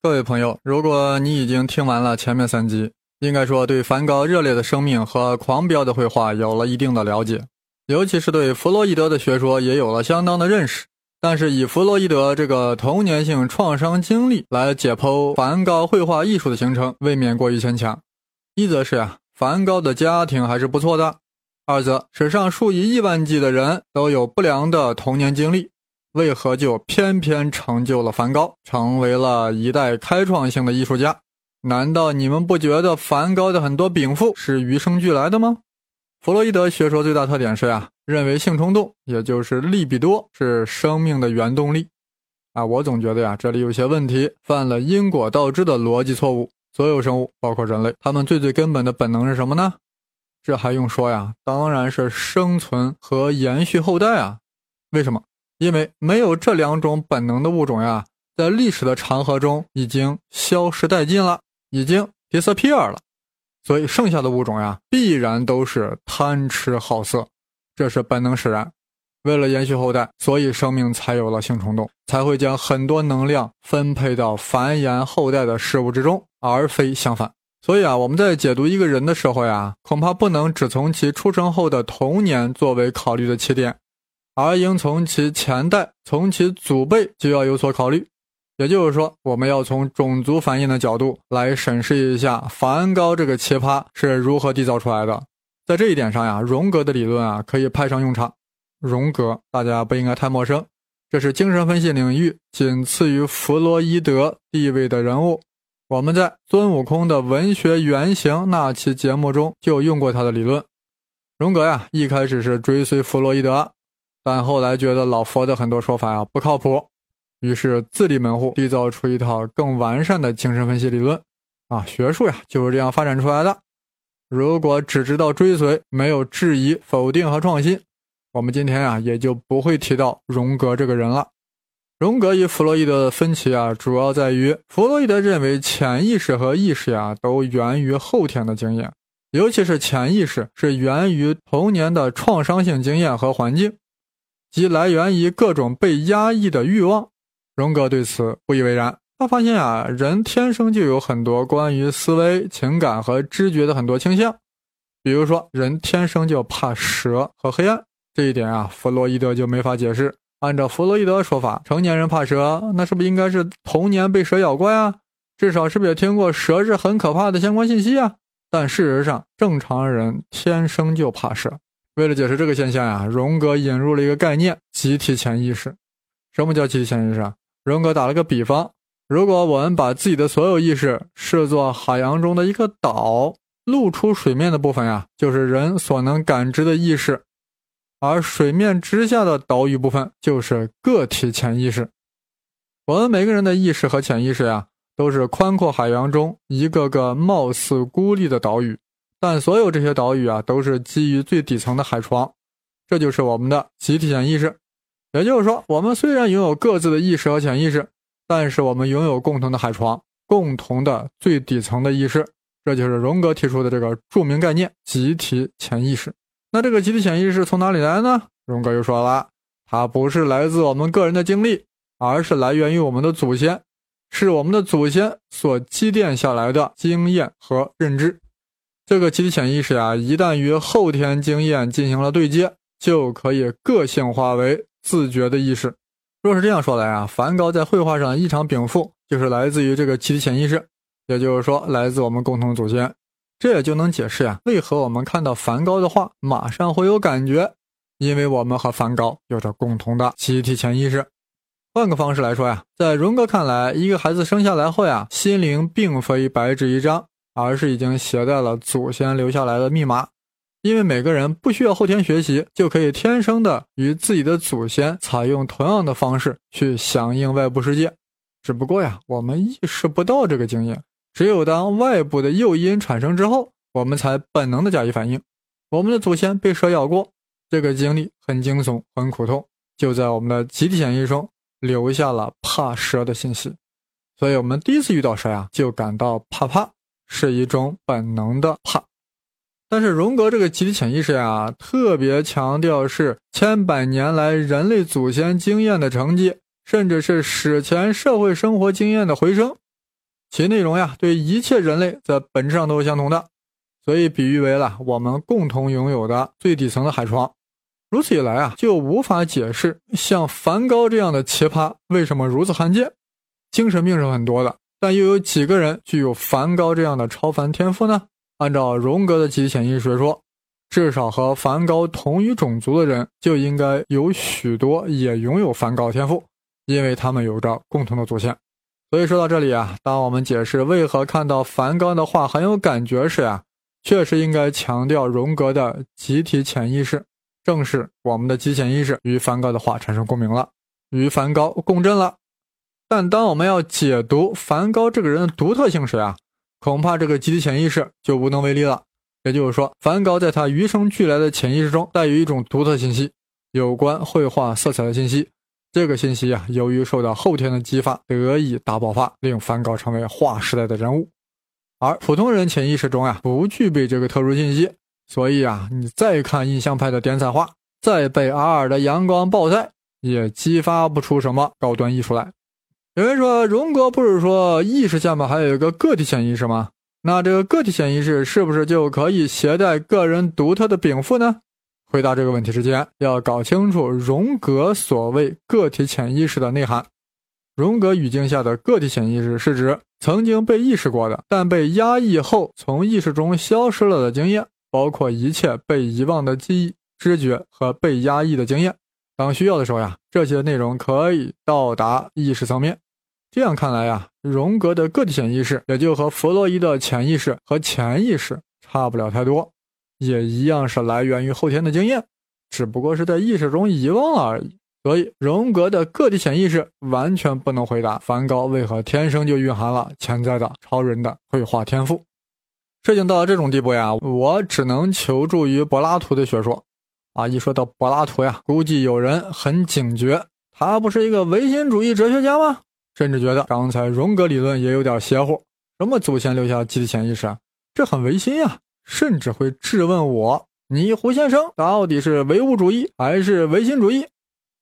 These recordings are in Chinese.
各位朋友，如果你已经听完了前面三集，应该说对梵高热烈的生命和狂飙的绘画有了一定的了解，尤其是对弗洛伊德的学说也有了相当的认识。但是以弗洛伊德这个童年性创伤经历来解剖梵高绘画艺术的形成，未免过于牵强。一则是啊，梵高的家庭还是不错的；二则史上数以亿万计的人都有不良的童年经历。为何就偏偏成就了梵高，成为了一代开创性的艺术家？难道你们不觉得梵高的很多禀赋是与生俱来的吗？弗洛伊德学说最大特点是呀，认为性冲动，也就是利比多，是生命的原动力。啊，我总觉得呀，这里有些问题，犯了因果倒置的逻辑错误。所有生物，包括人类，他们最最根本的本能是什么呢？这还用说呀？当然是生存和延续后代啊！为什么？因为没有这两种本能的物种呀，在历史的长河中已经消失殆尽了，已经 disappear 了，所以剩下的物种呀，必然都是贪吃好色，这是本能使然。为了延续后代，所以生命才有了性冲动，才会将很多能量分配到繁衍后代的事物之中，而非相反。所以啊，我们在解读一个人的时候呀，恐怕不能只从其出生后的童年作为考虑的起点。而应从其前代，从其祖辈就要有所考虑。也就是说，我们要从种族反应的角度来审视一下梵高这个奇葩是如何缔造出来的。在这一点上呀，荣格的理论啊可以派上用场。荣格大家不应该太陌生，这是精神分析领域仅次于弗洛伊德地位的人物。我们在孙悟空的文学原型那期节目中就用过他的理论。荣格呀，一开始是追随弗洛伊德。但后来觉得老佛的很多说法呀不靠谱，于是自立门户，缔造出一套更完善的精神分析理论。啊，学术呀就是这样发展出来的。如果只知道追随，没有质疑、否定和创新，我们今天啊也就不会提到荣格这个人了。荣格与弗洛伊德的分歧啊，主要在于弗洛伊德认为潜意识和意识呀都源于后天的经验，尤其是潜意识是源于童年的创伤性经验和环境。即来源于各种被压抑的欲望，荣格对此不以为然。他发现啊，人天生就有很多关于思维、情感和知觉的很多倾向。比如说，人天生就怕蛇和黑暗，这一点啊，弗洛伊德就没法解释。按照弗洛伊德说法，成年人怕蛇，那是不是应该是童年被蛇咬过呀？至少是不是也听过蛇是很可怕的相关信息啊？但事实上，正常人天生就怕蛇。为了解释这个现象呀，荣格引入了一个概念——集体潜意识。什么叫集体潜意识啊？荣格打了个比方：如果我们把自己的所有意识视作海洋中的一个岛，露出水面的部分呀，就是人所能感知的意识；而水面之下的岛屿部分，就是个体潜意识。我们每个人的意识和潜意识呀，都是宽阔海洋中一个个貌似孤立的岛屿。但所有这些岛屿啊，都是基于最底层的海床，这就是我们的集体潜意识。也就是说，我们虽然拥有各自的意识和潜意识，但是我们拥有共同的海床，共同的最底层的意识。这就是荣格提出的这个著名概念——集体潜意识。那这个集体潜意识从哪里来呢？荣格又说了，它不是来自我们个人的经历，而是来源于我们的祖先，是我们的祖先所积淀下来的经验和认知。这个集体潜意识啊，一旦与后天经验进行了对接，就可以个性化为自觉的意识。若是这样说来啊，梵高在绘画上异常禀赋，就是来自于这个集体潜意识，也就是说，来自我们共同祖先。这也就能解释呀，为何我们看到梵高的画，马上会有感觉，因为我们和梵高有着共同的集体潜意识。换个方式来说呀，在荣格看来，一个孩子生下来后呀，心灵并非白纸一张。而是已经携带了祖先留下来的密码，因为每个人不需要后天学习，就可以天生的与自己的祖先采用同样的方式去响应外部世界。只不过呀，我们意识不到这个经验，只有当外部的诱因产生之后，我们才本能的加以反应。我们的祖先被蛇咬过，这个经历很惊悚、很苦痛，就在我们的集体潜意识中留下了怕蛇的信息。所以，我们第一次遇到蛇呀，就感到怕怕。是一种本能的怕，但是荣格这个集体潜意识呀，特别强调是千百年来人类祖先经验的成绩，甚至是史前社会生活经验的回声。其内容呀，对一切人类在本质上都是相同的，所以比喻为了我们共同拥有的最底层的海床。如此一来啊，就无法解释像梵高这样的奇葩为什么如此罕见。精神病是很多的，但又有几个人具有梵高这样的超凡天赋呢？按照荣格的集体潜意识学说，至少和梵高同一种族的人就应该有许多也拥有梵高天赋，因为他们有着共同的祖先。所以说到这里啊，当我们解释为何看到梵高的画很有感觉时啊，确实应该强调荣格的集体潜意识，正是我们的集体潜意识与梵高的画产生共鸣了，与梵高共振了。但当我们要解读梵高这个人的独特性时啊，恐怕这个集体潜意识就无能为力了。也就是说，梵高在他与生俱来的潜意识中带有一种独特信息，有关绘画色彩的信息。这个信息啊，由于受到后天的激发，得以大爆发，令梵高成为划时代的人物。而普通人潜意识中啊，不具备这个特殊信息，所以啊，你再看印象派的点彩画，再被阿尔的阳光暴晒，也激发不出什么高端艺术来。有人说，荣格不是说意识下面还有一个个体潜意识吗？那这个个体潜意识是不是就可以携带个人独特的禀赋呢？回答这个问题之前，要搞清楚荣格所谓个体潜意识的内涵。荣格语境下的个体潜意识是指曾经被意识过的，但被压抑后从意识中消失了的经验，包括一切被遗忘的记忆、知觉和被压抑的经验。当需要的时候呀，这些内容可以到达意识层面。这样看来呀，荣格的个体潜意识也就和弗洛伊的潜意识和潜意识差不了太多，也一样是来源于后天的经验，只不过是在意识中遗忘了而已。所以，荣格的个体潜意识完全不能回答梵高为何天生就蕴含了潜在的超人的绘画天赋。事情到了这种地步呀，我只能求助于柏拉图的学说。啊，一说到柏拉图呀，估计有人很警觉，他不是一个唯心主义哲学家吗？甚至觉得刚才荣格理论也有点邪乎，什么祖先留下集体潜意识，这很违心呀！甚至会质问我：你胡先生到底是唯物主义还是唯心主义？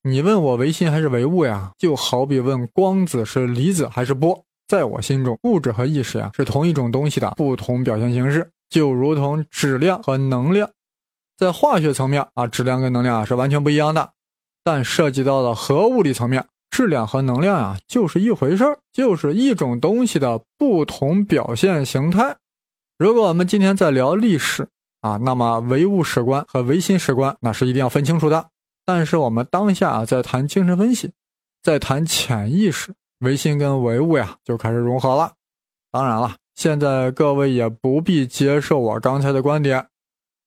你问我唯心还是唯物呀？就好比问光子是离子还是波。在我心中，物质和意识呀是同一种东西的不同表现形式，就如同质量和能量，在化学层面啊，质量跟能量啊是完全不一样的，但涉及到了核物理层面。质量和能量啊，就是一回事儿，就是一种东西的不同表现形态。如果我们今天在聊历史啊，那么唯物史观和唯心史观那是一定要分清楚的。但是我们当下啊，在谈精神分析，在谈潜意识，唯心跟唯物呀就开始融合了。当然了，现在各位也不必接受我刚才的观点，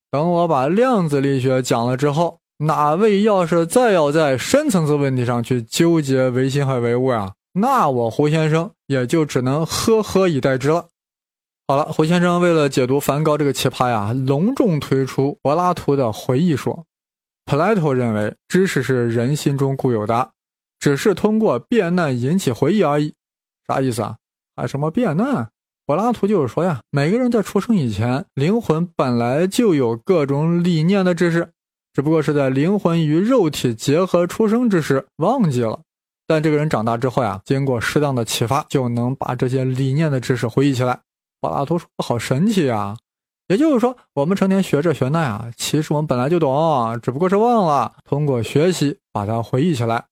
等我把量子力学讲了之后。哪位要是再要在深层次问题上去纠结唯心和唯物呀，那我胡先生也就只能呵呵以待之了。好了，胡先生为了解读梵高这个奇葩呀，隆重推出柏拉图的回忆说。Plato 认为知识是人心中固有的，只是通过变难引起回忆而已。啥意思啊？还什么变难？柏拉图就是说呀，每个人在出生以前，灵魂本来就有各种理念的知识。只不过是在灵魂与肉体结合出生之时忘记了，但这个人长大之后呀，经过适当的启发，就能把这些理念的知识回忆起来。柏拉图说：“好神奇呀！”也就是说，我们成天学这学那呀，其实我们本来就懂，只不过是忘了，通过学习把它回忆起来。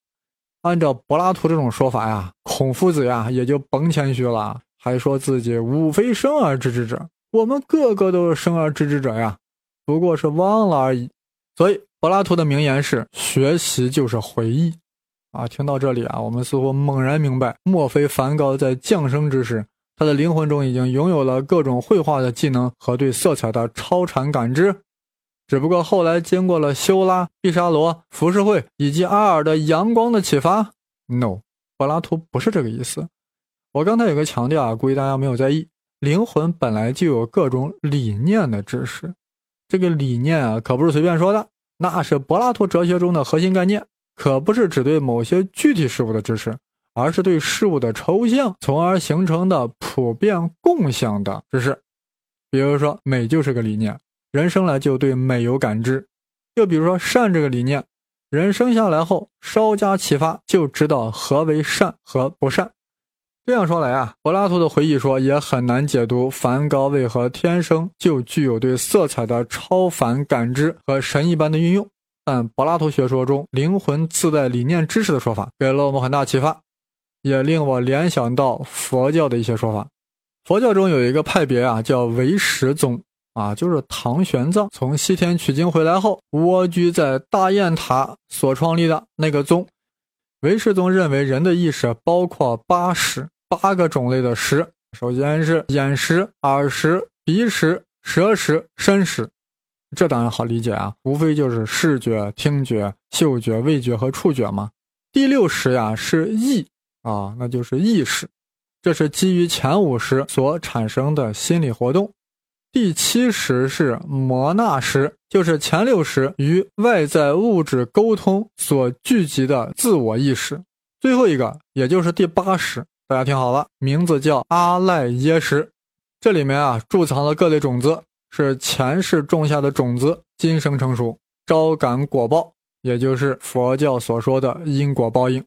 按照柏拉图这种说法呀，孔夫子呀也就甭谦虚了，还说自己无非生而知之者。我们个个都是生而知之者呀，不过是忘了而已。所以，柏拉图的名言是“学习就是回忆”，啊，听到这里啊，我们似乎猛然明白，莫非梵高在降生之时，他的灵魂中已经拥有了各种绘画的技能和对色彩的超常感知，只不过后来经过了修拉、毕沙罗、浮世绘以及阿尔的阳光的启发？No，柏拉图不是这个意思。我刚才有个强调啊，估计大家没有在意，灵魂本来就有各种理念的知识。这个理念啊，可不是随便说的，那是柏拉图哲学中的核心概念，可不是只对某些具体事物的知识，而是对事物的抽象，从而形成的普遍共享的知识。比如说，美就是个理念，人生来就对美有感知；又比如说，善这个理念，人生下来后稍加启发，就知道何为善和不善。这样说来啊，柏拉图的回忆说也很难解读梵高为何天生就具有对色彩的超凡感知和神一般的运用。但柏拉图学说中灵魂自带理念知识的说法给了我们很大启发，也令我联想到佛教的一些说法。佛教中有一个派别啊，叫唯识宗啊，就是唐玄奘从西天取经回来后蜗居在大雁塔所创立的那个宗。唯识宗认为，人的意识包括八识，八个种类的识。首先是眼识、耳识、鼻识、舌识、身识。这当然好理解啊，无非就是视觉、听觉、嗅觉、味觉和触觉嘛。第六识呀是意啊，那就是意识，这是基于前五识所产生的心理活动。第七识是摩纳识，就是前六识与外在物质沟通所聚集的自我意识。最后一个，也就是第八识，大家听好了，名字叫阿赖耶识。这里面啊，贮藏了各类种子，是前世种下的种子，今生成熟，招感果报，也就是佛教所说的因果报应。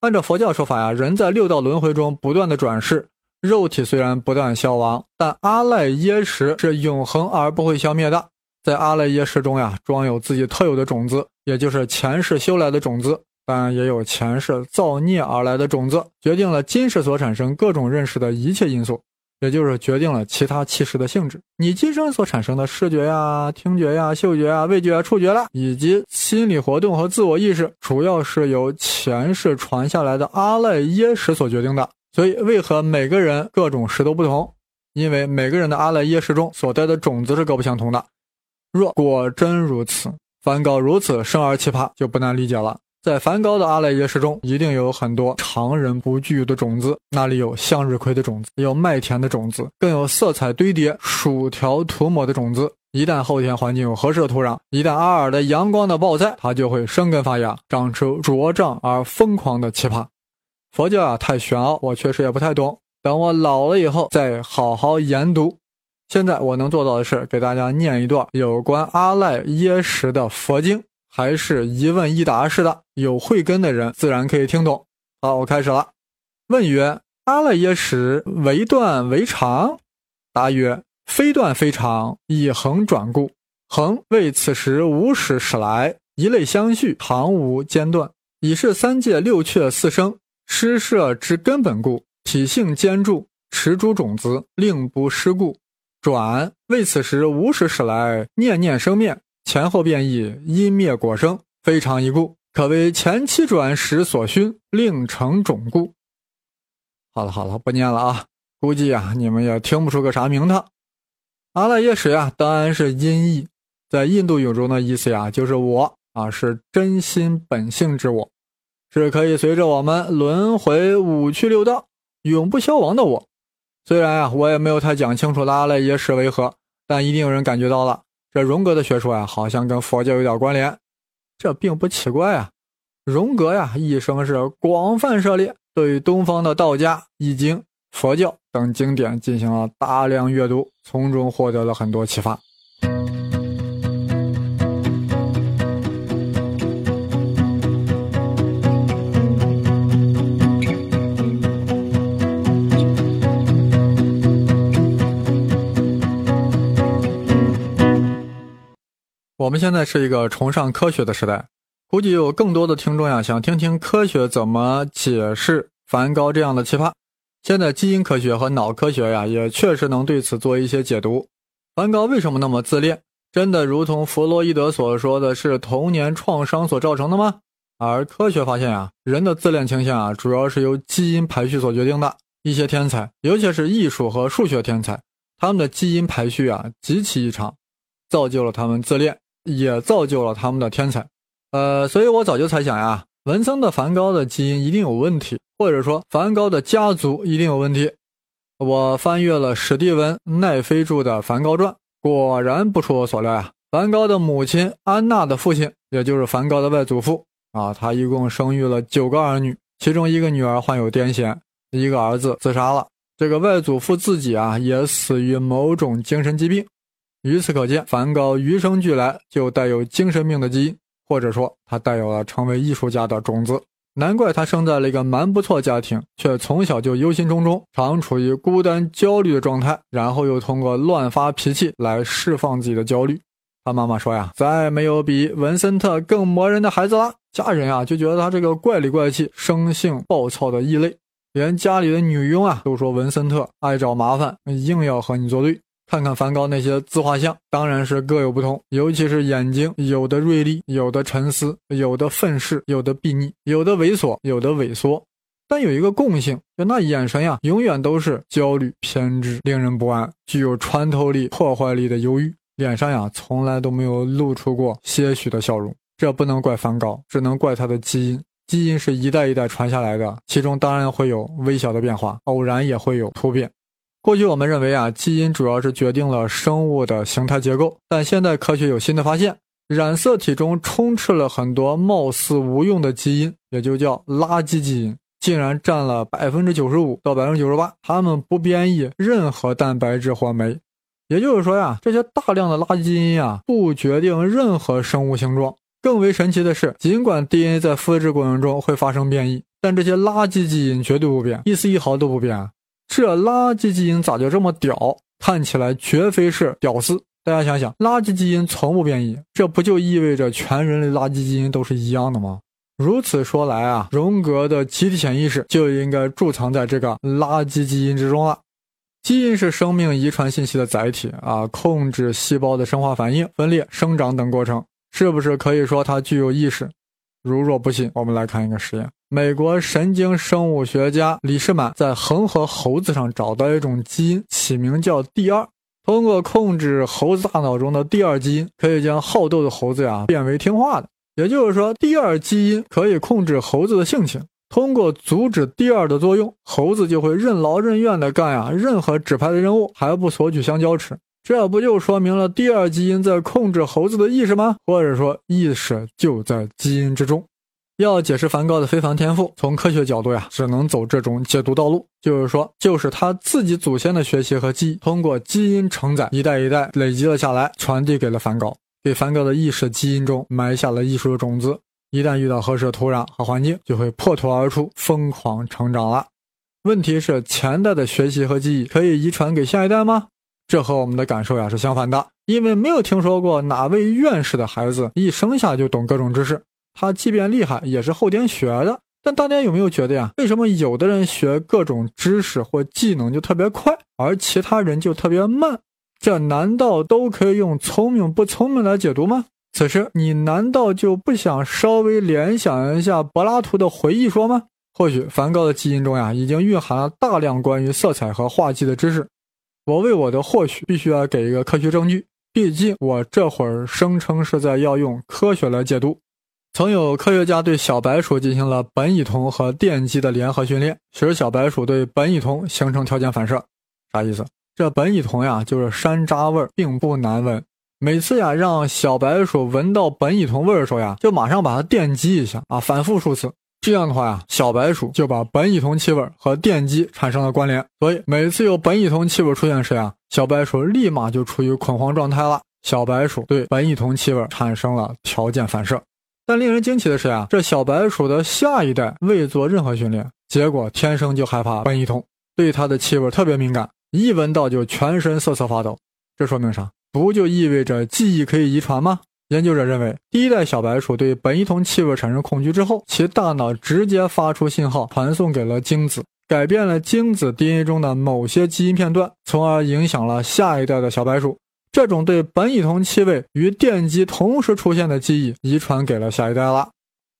按照佛教说法呀，人在六道轮回中不断的转世。肉体虽然不断消亡，但阿赖耶识是永恒而不会消灭的。在阿赖耶识中呀，装有自己特有的种子，也就是前世修来的种子，当然也有前世造孽而来的种子，决定了今世所产生各种认识的一切因素，也就是决定了其他气识的性质。你今生所产生的视觉呀、听觉呀、嗅觉呀、味觉啊、触觉啦，以及心理活动和自我意识，主要是由前世传下来的阿赖耶识所决定的。所以，为何每个人各种识都不同？因为每个人的阿赖耶识中所带的种子是各不相同的。若果真如此，梵高如此生而奇葩，就不难理解了。在梵高的阿赖耶识中，一定有很多常人不具有的种子。那里有向日葵的种子，有麦田的种子，更有色彩堆叠、薯条涂抹的种子。一旦后天环境有合适的土壤，一旦阿尔的阳光的暴晒，它就会生根发芽，长出茁壮而疯狂的奇葩。佛教啊，太玄奥，我确实也不太懂。等我老了以后再好好研读。现在我能做到的是给大家念一段有关阿赖耶识的佛经，还是一问一答式的，有慧根的人自然可以听懂。好，我开始了。问曰：阿赖耶识为断为长？答曰：非断非长，以恒转故。恒为此时无始始来，一类相续，常无间断，已是三界六趣四生。施设之根本故，体性坚固，持诸种子，令不失故。转为此时无始始来，念念生灭，前后变异，因灭果生，非常一故，可为前期转时所熏，令成种故。好了好了，不念了啊，估计啊你们也听不出个啥名堂。阿赖耶识呀，当然是音译，在印度语中的意思呀，就是我啊，是真心本性之我。是可以随着我们轮回五趣六道永不消亡的我。虽然啊，我也没有太讲清楚阿赖耶识为何，但一定有人感觉到了，这荣格的学说呀，好像跟佛教有点关联。这并不奇怪啊，荣格呀，一生是广泛涉猎，对东方的道家、易经、佛教等经典进行了大量阅读，从中获得了很多启发。我们现在是一个崇尚科学的时代，估计有更多的听众呀，想听听科学怎么解释梵高这样的奇葩。现在基因科学和脑科学呀，也确实能对此做一些解读。梵高为什么那么自恋？真的如同弗洛伊德所说的是童年创伤所造成的吗？而科学发现呀，人的自恋倾向啊，主要是由基因排序所决定的。一些天才，尤其是艺术和数学天才，他们的基因排序啊极其异常，造就了他们自恋。也造就了他们的天才，呃，所以我早就猜想呀，文森的梵高的基因一定有问题，或者说梵高的家族一定有问题。我翻阅了史蒂文奈菲著的《梵高传》，果然不出我所料呀。梵高的母亲安娜的父亲，也就是梵高的外祖父啊，他一共生育了九个儿女，其中一个女儿患有癫痫，一个儿子自杀了。这个外祖父自己啊，也死于某种精神疾病。由此可见，梵高与生俱来就带有精神病的基因，或者说他带有了成为艺术家的种子。难怪他生在了一个蛮不错家庭，却从小就忧心忡忡，常处于孤单焦虑的状态，然后又通过乱发脾气来释放自己的焦虑。他妈妈说呀，再没有比文森特更磨人的孩子了。家人啊就觉得他这个怪里怪气、生性暴躁的异类，连家里的女佣啊都说文森特爱找麻烦，硬要和你作对。看看梵高那些自画像，当然是各有不同，尤其是眼睛，有的锐利，有的沉思，有的愤世，有的睥睨，有的猥琐，有的萎缩。但有一个共性，就那眼神呀，永远都是焦虑、偏执、令人不安，具有穿透力、破坏力的忧郁。脸上呀，从来都没有露出过些许的笑容。这不能怪梵高，只能怪他的基因。基因是一代一代传下来的，其中当然会有微小的变化，偶然也会有突变。过去我们认为啊，基因主要是决定了生物的形态结构，但现在科学有新的发现，染色体中充斥了很多貌似无用的基因，也就叫垃圾基因，竟然占了百分之九十五到百分之九十八，它们不编译任何蛋白质或酶，也就是说呀，这些大量的垃圾基因呀，不决定任何生物形状。更为神奇的是，尽管 DNA 在复制过程中会发生变异，但这些垃圾基因绝对不变，一丝一毫都不变。这垃圾基因咋就这么屌？看起来绝非是屌丝。大家想想，垃圾基因从不变异，这不就意味着全人类垃圾基因都是一样的吗？如此说来啊，荣格的集体潜意识就应该贮藏在这个垃圾基因之中了。基因是生命遗传信息的载体啊，控制细胞的生化反应、分裂、生长等过程，是不是可以说它具有意识？如若不信，我们来看一个实验。美国神经生物学家李士满在恒河猴子上找到一种基因，起名叫第二。通过控制猴子大脑中的第二基因，可以将好斗的猴子呀变为听话的。也就是说，第二基因可以控制猴子的性情。通过阻止第二的作用，猴子就会任劳任怨的干呀任何指派的任务，还不索取香蕉吃。这不就说明了第二基因在控制猴子的意识吗？或者说，意识就在基因之中。要解释梵高的非凡天赋，从科学角度呀，只能走这种解读道路，就是说，就是他自己祖先的学习和记忆，通过基因承载，一代一代累积了下来，传递给了梵高，给梵高的意识基因中埋下了艺术的种子。一旦遇到合适的土壤和环境，就会破土而出，疯狂成长了。问题是，前代的学习和记忆可以遗传给下一代吗？这和我们的感受呀是相反的，因为没有听说过哪位院士的孩子一生下就懂各种知识。他即便厉害，也是后天学的。但大家有没有觉得呀？为什么有的人学各种知识或技能就特别快，而其他人就特别慢？这难道都可以用聪明不聪明来解读吗？此时你难道就不想稍微联想一下柏拉图的回忆说吗？或许梵高的基因中呀，已经蕴含了大量关于色彩和画技的知识。我为我的或许必须要给一个科学证据，毕竟我这会儿声称是在要用科学来解读。曾有科学家对小白鼠进行了苯乙酮和电击的联合训练，使小白鼠对苯乙酮形成条件反射。啥意思？这苯乙酮呀，就是山楂味儿，并不难闻。每次呀，让小白鼠闻到苯乙酮味儿的时候呀，就马上把它电击一下啊，反复数次。这样的话呀，小白鼠就把苯乙酮气味和电击产生了关联。所以每次有苯乙酮气味出现时呀，小白鼠立马就处于恐慌状态了。小白鼠对苯乙酮气味产生了条件反射。但令人惊奇的是呀，这小白鼠的下一代未做任何训练，结果天生就害怕苯乙酮，对它的气味特别敏感，一闻到就全身瑟瑟发抖。这说明啥？不就意味着记忆可以遗传吗？研究者认为，第一代小白鼠对苯乙酮气味产生恐惧之后，其大脑直接发出信号传送给了精子，改变了精子 DNA 中的某些基因片段，从而影响了下一代的小白鼠。这种对苯乙酮气味与电击同时出现的记忆遗传给了下一代了，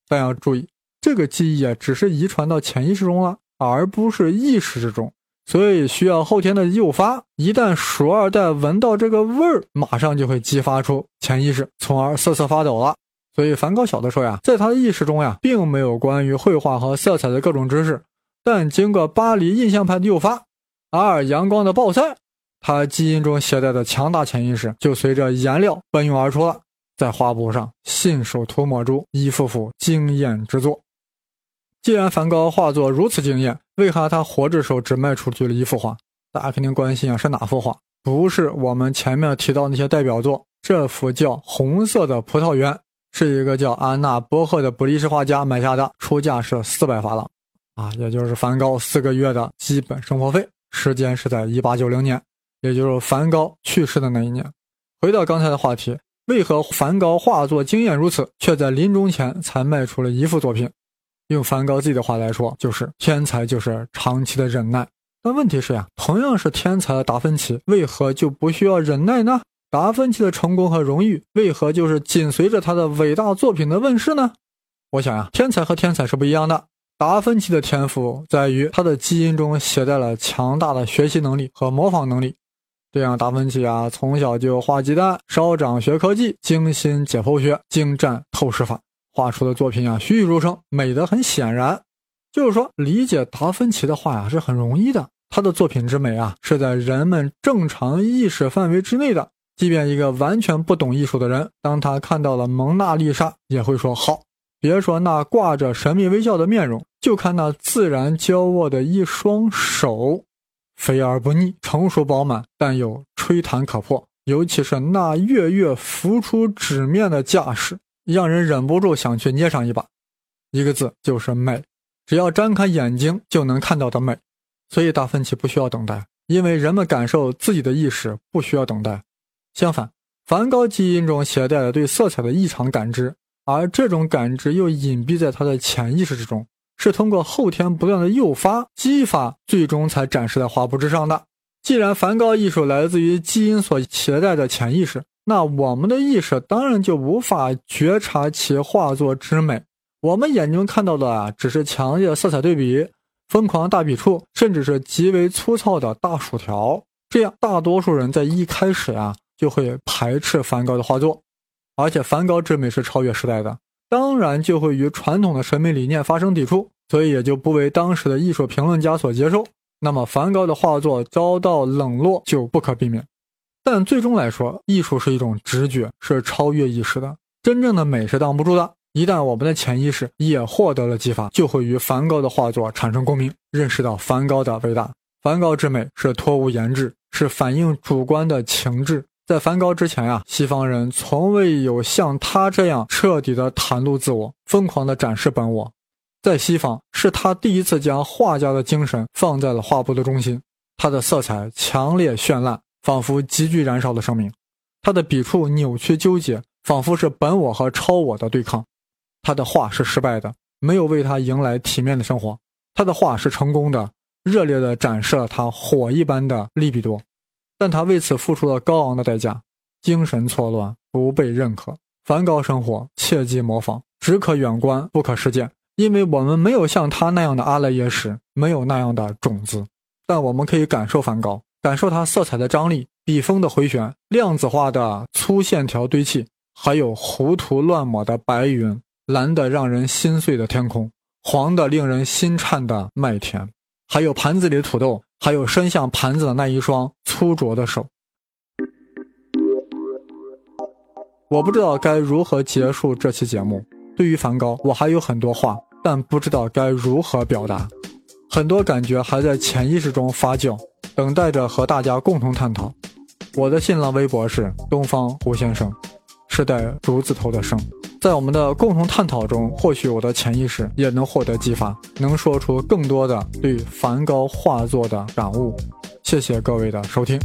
但要注意，这个记忆啊只是遗传到潜意识中了，而不是意识之中，所以需要后天的诱发。一旦鼠二代闻到这个味儿，马上就会激发出潜意识，从而瑟瑟发抖了。所以梵高小的时候呀，在他的意识中呀，并没有关于绘画和色彩的各种知识，但经过巴黎印象派的诱发，阿尔阳光的暴晒。他基因中携带的强大潜意识就随着颜料奔涌而出了，在画布上信手涂抹出一幅幅惊艳之作。既然梵高画作如此惊艳，为何他活着时候只卖出去了一幅画？大家肯定关心啊，是哪幅画？不是我们前面提到那些代表作，这幅叫《红色的葡萄园》，是一个叫安娜·波赫的比利时画家买下的，出价是四百法郎，啊，也就是梵高四个月的基本生活费。时间是在一八九零年，也就是梵高去世的那一年。回到刚才的话题，为何梵高画作惊艳如此，却在临终前才卖出了一幅作品？用梵高自己的话来说，就是天才就是长期的忍耐。但问题是呀，同样是天才的达芬奇，为何就不需要忍耐呢？达芬奇的成功和荣誉，为何就是紧随着他的伟大作品的问世呢？我想呀，天才和天才是不一样的。达芬奇的天赋在于他的基因中携带了强大的学习能力和模仿能力。这样，达芬奇啊，从小就画鸡蛋，稍掌学科技，精心解剖学，精湛透视法，画出的作品啊，栩栩如生，美得很显然。就是说，理解达芬奇的画呀是很容易的。他的作品之美啊，是在人们正常意识范围之内的。即便一个完全不懂艺术的人，当他看到了蒙娜丽莎，也会说好。别说那挂着神秘微笑的面容，就看那自然交握的一双手，肥而不腻，成熟饱满，但又吹弹可破。尤其是那跃跃浮出纸面的架势，让人忍不住想去捏上一把。一个字，就是美。只要睁开眼睛就能看到的美，所以达芬奇不需要等待，因为人们感受自己的意识不需要等待。相反，梵高基因中携带了对色彩的异常感知，而这种感知又隐蔽在他的潜意识之中，是通过后天不断的诱发、激发，最终才展示在画布之上的。既然梵高艺术来自于基因所携带的潜意识，那我们的意识当然就无法觉察其画作之美。我们眼中看到的啊，只是强烈色彩对比、疯狂大笔触，甚至是极为粗糙的大薯条。这样，大多数人在一开始啊，就会排斥梵高的画作，而且梵高之美是超越时代的，当然就会与传统的审美理念发生抵触，所以也就不为当时的艺术评论家所接受。那么，梵高的画作遭到冷落就不可避免。但最终来说，艺术是一种直觉，是超越意识的，真正的美是挡不住的。一旦我们的潜意识也获得了激发，就会与梵高的画作产生共鸣，认识到梵高的伟大。梵高之美是托物言志，是反映主观的情志。在梵高之前呀，西方人从未有像他这样彻底的袒露自我，疯狂的展示本我。在西方，是他第一次将画家的精神放在了画布的中心。他的色彩强烈绚烂，仿佛急剧燃烧的生命；他的笔触扭曲纠结，仿佛是本我和超我的对抗。他的画是失败的，没有为他迎来体面的生活；他的画是成功的，热烈地展示了他火一般的利比多，但他为此付出了高昂的代价，精神错乱，不被认可。梵高生活切忌模仿，只可远观，不可实践，因为我们没有像他那样的阿赖耶识，没有那样的种子，但我们可以感受梵高，感受它色彩的张力、笔锋的回旋、量子化的粗线条堆砌，还有糊涂乱抹的白云。蓝的让人心碎的天空，黄的令人心颤的麦田，还有盘子里的土豆，还有伸向盘子的那一双粗拙的手。我不知道该如何结束这期节目。对于梵高，我还有很多话，但不知道该如何表达。很多感觉还在潜意识中发酵，等待着和大家共同探讨。我的新浪微博是东方胡先生，是带竹字头的生。在我们的共同探讨中，或许我的潜意识也能获得激发，能说出更多的对梵高画作的感悟。谢谢各位的收听。